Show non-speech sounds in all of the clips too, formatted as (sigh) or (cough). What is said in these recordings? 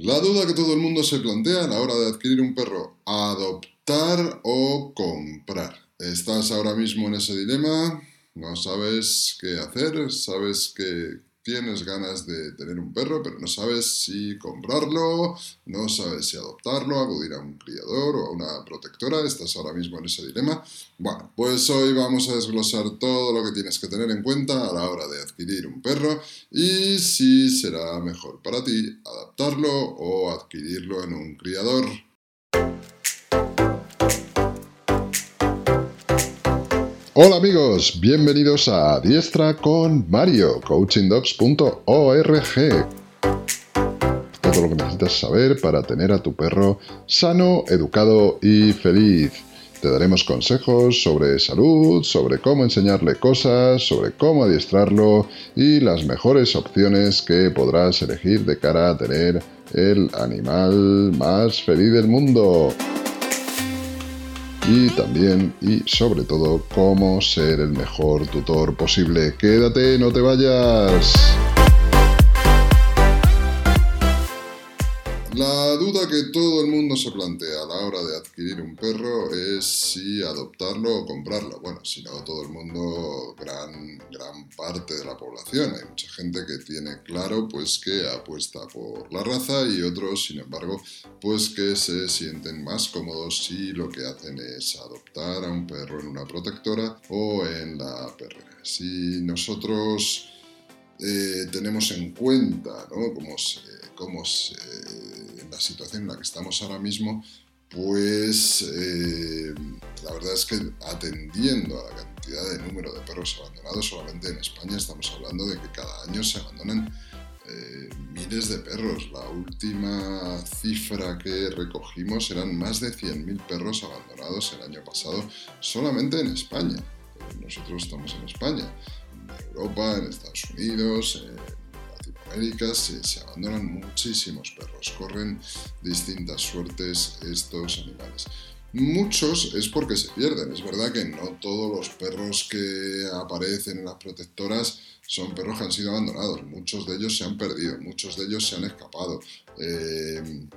La duda que todo el mundo se plantea a la hora de adquirir un perro, adoptar o comprar. ¿Estás ahora mismo en ese dilema? ¿No sabes qué hacer? ¿Sabes que tienes ganas de tener un perro, pero no sabes si comprarlo, no sabes si adoptarlo, acudir a un criador o a una protectora, estás ahora mismo en ese dilema. Bueno, pues hoy vamos a desglosar todo lo que tienes que tener en cuenta a la hora de adquirir un perro y si será mejor para ti adaptarlo o adquirirlo en un criador. Hola amigos, bienvenidos a Diestra con Mario, coachingdogs.org. Todo lo que necesitas saber para tener a tu perro sano, educado y feliz. Te daremos consejos sobre salud, sobre cómo enseñarle cosas, sobre cómo adiestrarlo y las mejores opciones que podrás elegir de cara a tener el animal más feliz del mundo y también y sobre todo cómo ser el mejor tutor posible. Quédate, no te vayas. La duda que todo el mundo se plantea a la hora de adquirir un perro es si adoptarlo o comprarlo. Bueno, si no todo el mundo, gran, gran parte de la población. Hay mucha gente que tiene claro pues que apuesta por la raza y otros, sin embargo, pues que se sienten más cómodos si lo que hacen es adoptar a un perro en una protectora o en la perrera. Si nosotros eh, tenemos en cuenta ¿no? cómo se cómo la situación en la que estamos ahora mismo, pues eh, la verdad es que atendiendo a la cantidad de número de perros abandonados, solamente en España estamos hablando de que cada año se abandonan eh, miles de perros. La última cifra que recogimos eran más de 100.000 perros abandonados el año pasado solamente en España. Nosotros estamos en España, en Europa, en Estados Unidos, América se, abandonan muchísimos perros, corren distintas suertes estos animales. Muchos es porque se pierden. Es verdad que no todos los perros que aparecen en las protectoras son perros que han sido abandonados. Muchos de ellos se han perdido, muchos de ellos se han escapado. Eh,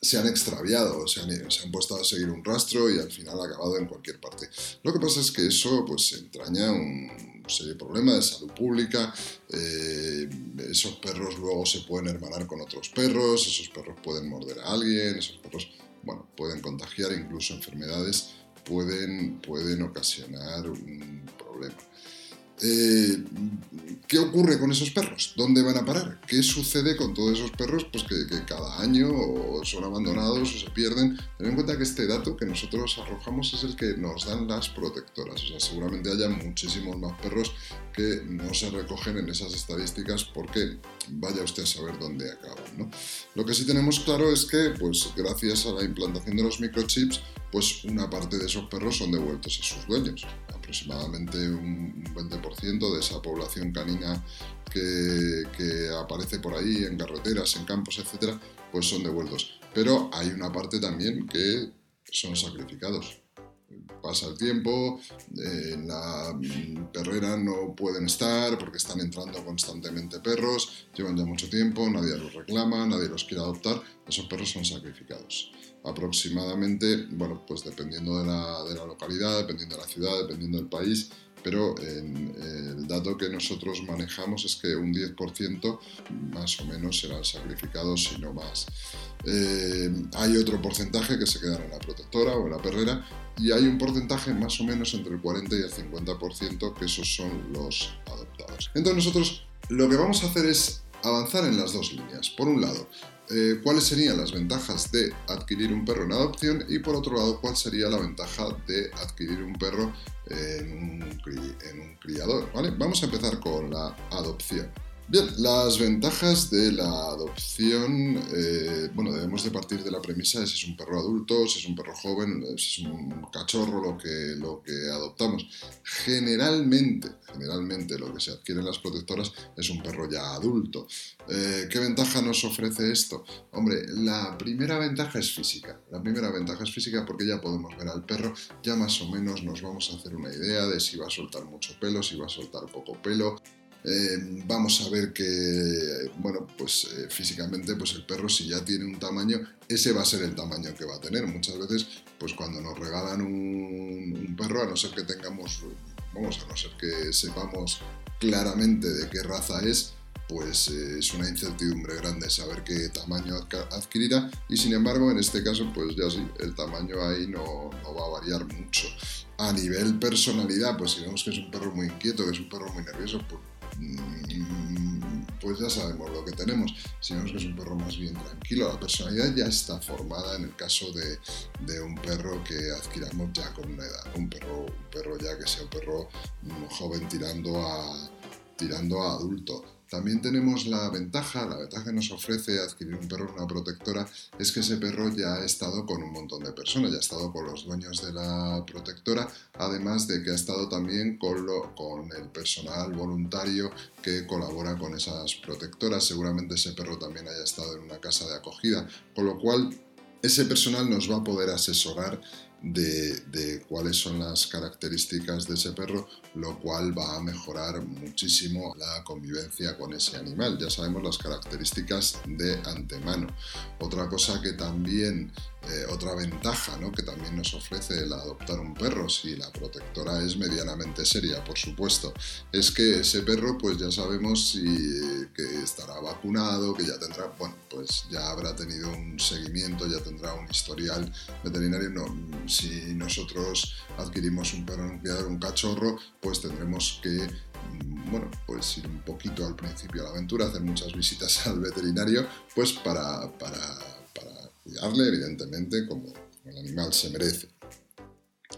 se han extraviado, se han, se han, puesto a seguir un rastro y al final ha acabado en cualquier parte. Lo que pasa es que eso pues entraña un serie de problemas de salud pública. Eh, esos perros luego se pueden hermanar con otros perros, esos perros pueden morder a alguien, esos perros bueno, pueden contagiar incluso enfermedades, pueden, pueden ocasionar un problema. Eh, ¿Qué ocurre con esos perros? ¿Dónde van a parar? ¿Qué sucede con todos esos perros? Pues que, cada año son abandonados o se pierden. Ten en cuenta que este dato que nosotros arrojamos es el que nos dan las protectoras. O sea, seguramente haya muchísimos más perros que no se recogen en esas estadísticas porque vaya usted a saber dónde acaban. Lo que sí tenemos claro es que, pues gracias a la implantación de los microchips, pues una parte de esos perros son devueltos a sus dueños aproximadamente un 20% de esa población canina que, aparece por ahí en carreteras, en campos, etcétera, pues son devueltos. Pero hay una parte también que son sacrificados. Pasa el tiempo, en la perrera no pueden estar porque están entrando constantemente perros, llevan ya mucho tiempo, nadie los reclama, nadie los quiere adoptar, esos perros son sacrificados aproximadamente, bueno, pues dependiendo de la, de la, localidad, dependiendo de la ciudad, dependiendo del país, pero el dato que nosotros manejamos es que un 10% más o menos serán sacrificados, si no más. Eh, hay otro porcentaje que se quedan en la protectora o en la perrera y hay un porcentaje más o menos entre el 40 y el 50% que esos son los adoptados. Entonces nosotros lo que vamos a hacer es avanzar en las dos líneas. Por un lado, eh, cuáles serían las ventajas de adquirir un perro en adopción y por otro lado cuál sería la ventaja de adquirir un perro en un, en un criador. ¿vale? Vamos a empezar con la adopción. Bien, las ventajas de la adopción, eh, bueno, debemos de partir de la premisa de si es un perro adulto, si es un perro joven, si es un cachorro lo que, lo que adoptamos. Generalmente, generalmente lo que se adquiere en las protectoras es un perro ya adulto. Eh, ¿Qué ventaja nos ofrece esto? Hombre, la primera ventaja es física. La primera ventaja es física porque ya podemos ver al perro, ya más o menos nos vamos a hacer una idea de si va a soltar mucho pelo, si va a soltar poco pelo. Eh, vamos a ver que, bueno, pues eh, físicamente, pues el perro si ya tiene un tamaño, ese va a ser el tamaño que va a tener. Muchas veces, pues cuando nos regalan un, un perro, a no ser que tengamos, vamos, a no ser que sepamos claramente de qué raza es, pues eh, es una incertidumbre grande saber qué tamaño adquirirá y sin embargo en este caso pues ya sí, el tamaño ahí no, va a variar mucho. A nivel personalidad, pues si vemos que es un perro muy inquieto, que es un perro muy nervioso, pues, pues ya sabemos lo que tenemos. Si vemos que es un perro más bien tranquilo, la personalidad ya está formada en el caso de, un perro que adquiramos ya con una edad. Un perro, un perro ya que sea un perro joven tirando a, tirando a adulto también tenemos la ventaja, la ventaja que nos ofrece adquirir un perro en una protectora es que ese perro ya ha estado con un montón de personas, ya ha estado con los dueños de la protectora, además de que ha estado también con, lo, con el personal voluntario que colabora con esas protectoras. Seguramente ese perro también haya estado en una casa de acogida, con lo cual ese personal nos va a poder asesorar de, cuáles son las características de ese perro, lo cual va a mejorar muchísimo la convivencia con ese animal. Ya sabemos las características de antemano. Otra cosa que también eh, otra ventaja ¿no? que también nos ofrece el adoptar un perro, si la protectora es medianamente seria, por supuesto, es que ese perro pues ya sabemos si, que estará vacunado, que ya tendrá, bueno, pues ya habrá tenido un seguimiento, ya tendrá un historial veterinario. No, si nosotros adquirimos un perro en un cachorro, pues tendremos que mm, bueno, pues ir un poquito al principio de la aventura, hacer muchas visitas (laughs) al veterinario, pues para, para cuidarle, evidentemente, como, el animal se merece.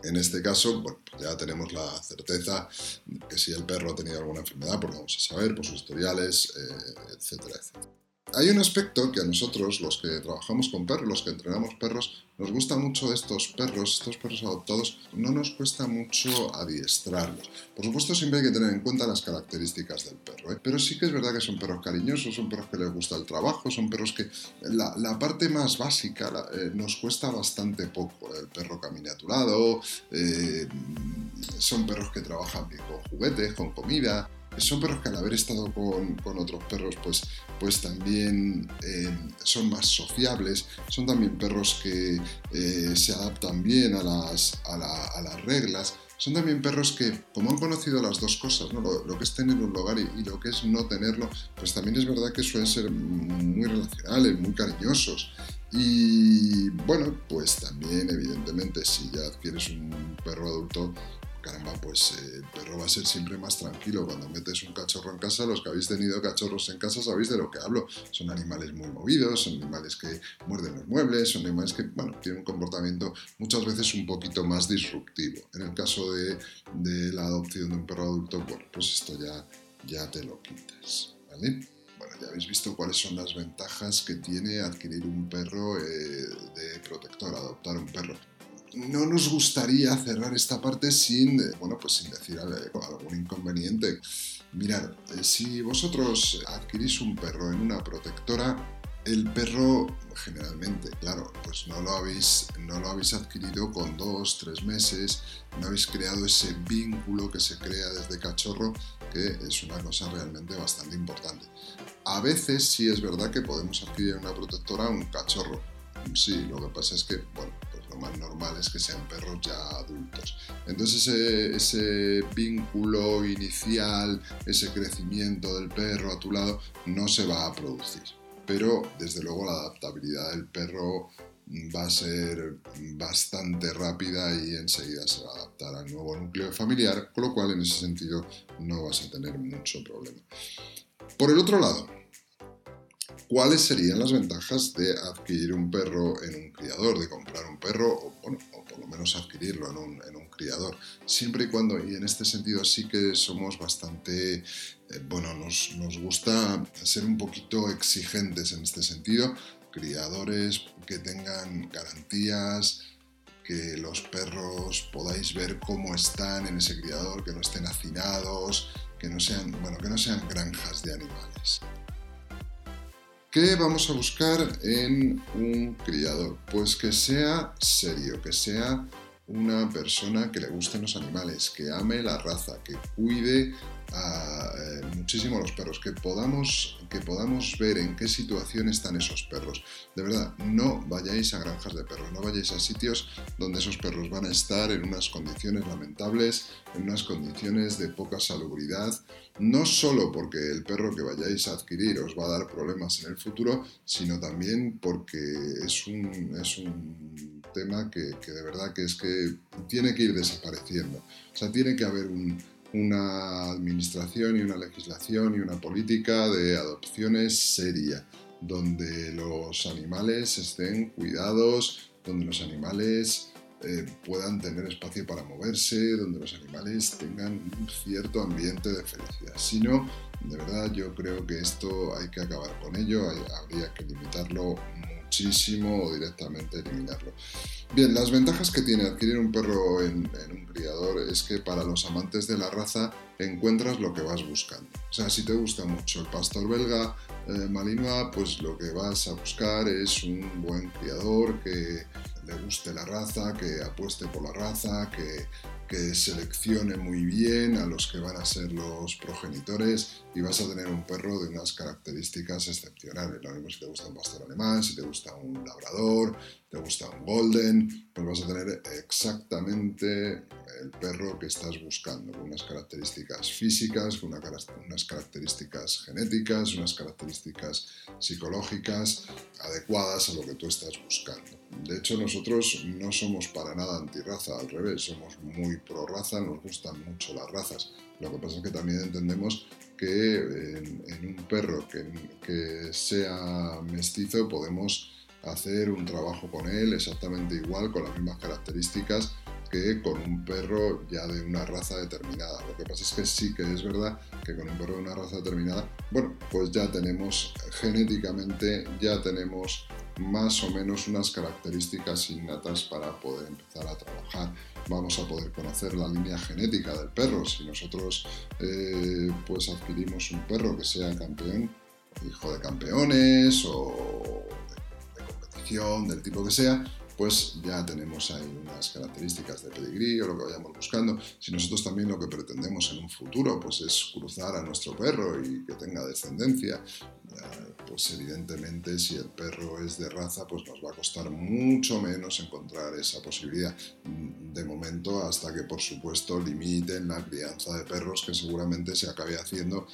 En este caso, bueno, pues ya tenemos la certeza que si el perro ha tenido alguna enfermedad, pues lo vamos a saber por sus historiales, eh, etcétera, etcétera. Hay un aspecto que a nosotros, los que trabajamos con perros, los que entrenamos perros, nos gusta mucho estos perros, estos perros adoptados, no nos cuesta mucho adiestrarlos. Por supuesto, siempre hay que tener en cuenta las características del perro, ¿eh? pero sí que es verdad que son perros cariñosos, son perros que les gusta el trabajo, son perros que la, parte más básica eh, nos cuesta bastante poco. El perro camina eh, son perros que trabajan bien con juguetes, con comida, son perros que al haber estado con, otros perros, pues, pues también eh, son más sociables, son también perros que eh, se adaptan bien a las, a, las reglas, son también perros que, como han conocido las dos cosas, lo, que es tener un hogar y, lo que es no tenerlo, pues también es verdad que suelen ser muy relacionales, muy cariñosos. Y bueno, pues también evidentemente si ya adquieres un perro adulto, caramba, pues eh, el perro va a ser siempre más tranquilo. Cuando metes un cachorro en casa, los que habéis tenido cachorros en casa sabéis de lo que hablo. Son animales muy movidos, son animales que muerden los muebles, son animales que, bueno, tienen un comportamiento muchas veces un poquito más disruptivo. En el caso de, la adopción de un perro adulto, pues esto ya, ya te lo quitas, ¿vale? Bueno, ya habéis visto cuáles son las ventajas que tiene adquirir un perro eh, de protector, adoptar un perro no nos gustaría cerrar esta parte sin, eh, bueno, pues sin decir algún inconveniente. Mirad, eh, si vosotros adquirís un perro en una protectora, el perro generalmente, claro, pues no lo habéis, no lo habéis adquirido con dos, tres meses, no habéis creado ese vínculo que se crea desde cachorro, que es una cosa realmente bastante importante. A veces sí es verdad que podemos adquirir una protectora un cachorro. Sí, lo que pasa es que, bueno, más normal es que sean perros ya adultos. Entonces ese, vínculo inicial, ese crecimiento del perro a tu lado, no se va a producir. Pero desde luego la adaptabilidad del perro va a ser bastante rápida y enseguida se va a adaptar al nuevo núcleo familiar, con lo cual en ese sentido no vas a tener mucho problema. Por el otro lado, ¿Cuáles serían las ventajas de adquirir un perro en un criador, de comprar un perro o, bueno, o por lo menos adquirirlo en un, criador? Siempre y cuando, y en este sentido sí que somos bastante, eh, bueno, nos, nos gusta ser un poquito exigentes en este sentido, criadores que tengan garantías, que los perros podáis ver cómo están en ese criador, que no estén hacinados, que no sean, bueno, que no sean granjas de animales. ¿Qué vamos a buscar en un criador? Pues que sea serio, que sea una persona que le gusten los animales, que ame la raza, que cuide eh, muchísimo los perros, que podamos, que podamos ver en qué situación están esos perros. De verdad, no vayáis a granjas de perros, no vayáis a sitios donde esos perros van a estar en unas condiciones lamentables, en unas condiciones de poca salubridad, no solo porque el perro que vayáis a adquirir os va a dar problemas en el futuro, sino también porque es un, es un tema que, que de verdad que es que tiene que ir desapareciendo. O sea, tiene que haber un una administración y una legislación y una política de adopciones seria, donde los animales estén cuidados, donde los animales eh, puedan tener espacio para moverse, donde los animales tengan un cierto ambiente de felicidad. Si no, de verdad yo creo que esto hay que acabar con ello, habría que limitarlo muchísimo o directamente eliminarlo. Bien, las ventajas que tiene adquirir un perro en, un criador es que para los amantes de la raza encuentras lo que vas buscando. O sea, si te gusta mucho el pastor belga eh, malinois, pues lo que vas a buscar es un buen criador que le guste la raza, que apueste por la raza, que que seleccione muy bien a los que van a ser los progenitores y vas a tener un perro de unas características excepcionales. Lo mismo si te gusta un pastor alemán, si te gusta un labrador, te gusta un golden, pues vas a tener exactamente el perro que estás buscando, con unas características físicas, con unas características genéticas, unas características psicológicas adecuadas a lo que tú estás buscando. De hecho, nosotros no somos para nada antirraza, al revés, somos muy pro raza, nos gustan mucho las razas. Lo que pasa es que también entendemos que en, un perro que, que sea mestizo podemos hacer un trabajo con él exactamente igual, con las mismas características que con un perro ya de una raza determinada. Lo que pasa es que sí que es verdad que con un perro de una raza determinada, bueno, pues ya tenemos genéticamente, ya tenemos más o menos unas características innatas para poder empezar a trabajar. Vamos a poder conocer la línea genética del perro. Si nosotros eh, pues adquirimos un perro que sea campeón, hijo de campeones o de competición, del tipo que sea, pues ya tenemos ahí unas características de pedigrí o lo que vayamos buscando. Si nosotros también lo que pretendemos en un futuro pues es cruzar a nuestro perro y que tenga descendencia, pues evidentemente si el perro es de raza pues nos va a costar mucho menos encontrar esa posibilidad de momento hasta que por supuesto limiten la crianza de perros que seguramente se acabe haciendo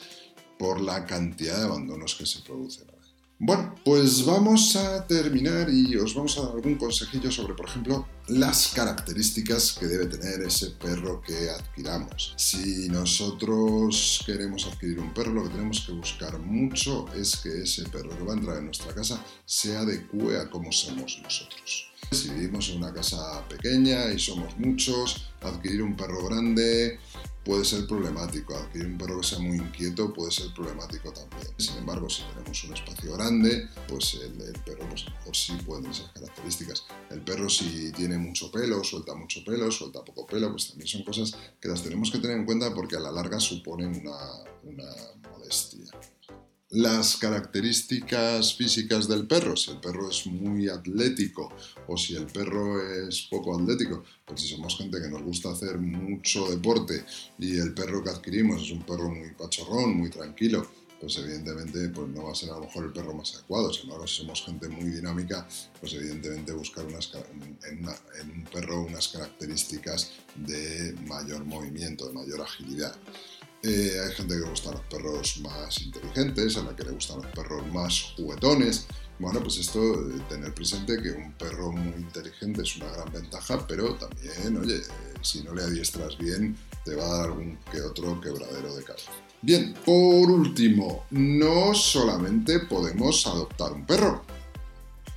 por la cantidad de abandonos que se producen. Bueno, pues vamos a terminar y os vamos a dar algún consejillo sobre, por ejemplo, las características que debe tener ese perro que adquiramos. Si nosotros queremos adquirir un perro, lo que tenemos que buscar mucho es que ese perro que va a entrar en nuestra casa se adecue a cómo somos nosotros. Si vivimos en una casa pequeña y somos muchos, adquirir un perro grande puede ser problemático. Adquirir un perro que sea muy inquieto puede ser problemático también. Sin embargo, si tenemos un espacio grande, pues el, perro pues a lo mejor sí puede tener esas características. El perro si tiene mucho pelo, suelta mucho pelo, suelta poco pelo, pues también son cosas que las tenemos que tener en cuenta porque a la larga suponen una, una molestia las características físicas del perro, si el perro es muy atlético o si el perro es poco atlético, pues si somos gente que nos gusta hacer mucho deporte y el perro que adquirimos es un perro muy pachorrón, muy tranquilo, pues evidentemente pues no va a ser a lo mejor el perro más adecuado. Sin embargo, si somos gente muy dinámica, pues evidentemente buscar unas, en, en un perro unas características de mayor movimiento, de mayor agilidad. Eh, hay gente que le gustan los perros más inteligentes, a la que le gustan los perros más juguetones. Bueno, pues esto, eh, tener presente que un perro muy inteligente es una gran ventaja, pero también, oye, si no le adiestras bien, te va a dar algún que otro quebradero de cabeza. Bien, por último, no solamente podemos adoptar un perro,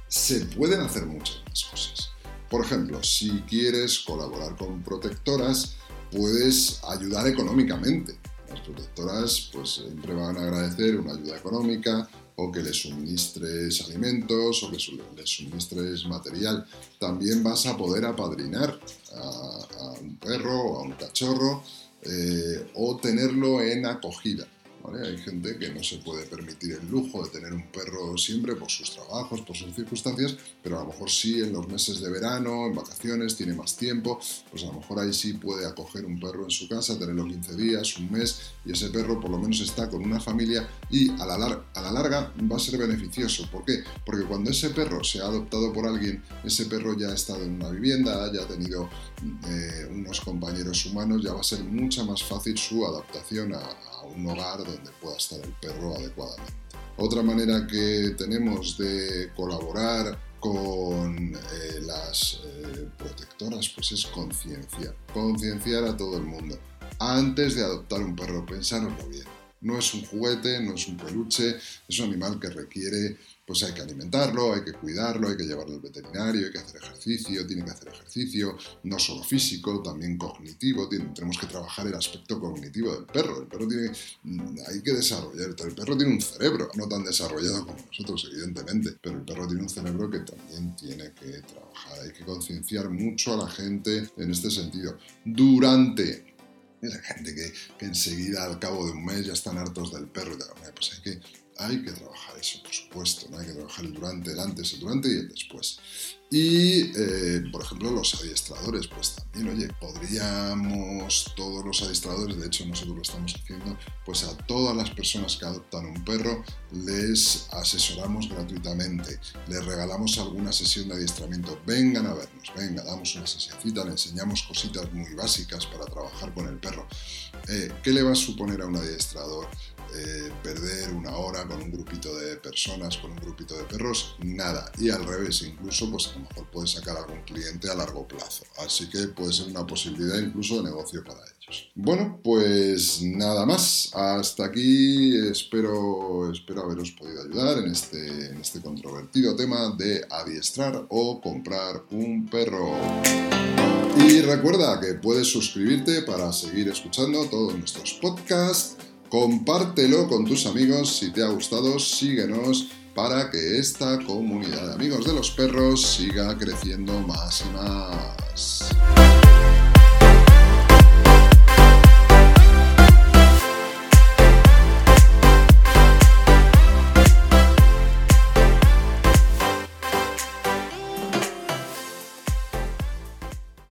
se pueden hacer muchas más cosas. Por ejemplo, si quieres colaborar con protectoras, puedes ayudar económicamente. Las protectoras pues siempre van a agradecer una ayuda económica o que les suministres alimentos o que les suministres material. También vas a poder apadrinar a, un perro o a un cachorro eh, o tenerlo en acogida. Hay gente que no se puede permitir el lujo de tener un perro siempre por sus trabajos, por sus circunstancias, pero a lo mejor sí en los meses de verano, en vacaciones, tiene más tiempo, pues a lo mejor ahí sí puede acoger un perro en su casa, tenerlo 15 días, un mes, y ese perro por lo menos está con una familia y a la, a la larga va a ser beneficioso. ¿Por qué? Porque cuando ese perro se ha adoptado por alguien, ese perro ya ha estado en una vivienda, ya ha tenido eh, unos compañeros humanos, ya va a ser mucha más fácil su adaptación a, un hogar donde pueda estar el perro adecuadamente. Otra manera que tenemos de colaborar con eh, las eh, protectoras pues es concienciar, concienciar a todo el mundo. Antes de adoptar un perro, pensároslo bien. No es un juguete, no es un peluche, es un animal que requiere pues hay que alimentarlo, hay que cuidarlo, hay que llevarlo al veterinario, hay que hacer ejercicio, tiene que hacer ejercicio, no solo físico, también cognitivo, tenemos que trabajar el aspecto cognitivo del perro. El perro tiene, mm, hay que desarrollar, el perro tiene un cerebro, no tan desarrollado como nosotros, evidentemente, pero el perro tiene un cerebro que también tiene que trabajar, hay que concienciar mucho a la gente en este sentido. Durante esa gente que, que, enseguida al cabo de un mes ya están hartos del perro. Pues hay que hay que trabajar eso, por supuesto, ¿no? hay que trabajar el durante, el antes, el durante y el después. Y, eh, por ejemplo, los adiestradores, pues también, oye, podríamos, todos los adiestradores, de hecho nosotros lo estamos haciendo, pues a todas las personas que adoptan un perro les asesoramos gratuitamente, les regalamos alguna sesión de adiestramiento, vengan a vernos, venga, damos una sesioncita, le enseñamos cositas muy básicas para trabajar con el perro. Eh, ¿Qué le va a suponer a un adiestrador? Eh, perder una hora con un grupito de personas, con un grupito de perros, nada. Y al revés, incluso pues a lo mejor puede sacar algún cliente a largo plazo. Así que puede ser una posibilidad incluso de negocio para ellos. Bueno, pues nada más. Hasta aquí espero, espero haberos podido ayudar en este, en este controvertido tema de adiestrar o comprar un perro. Y recuerda que puedes suscribirte para seguir escuchando todos nuestros podcasts Compártelo con tus amigos si te ha gustado, síguenos para que esta comunidad de amigos de los perros siga creciendo más y más.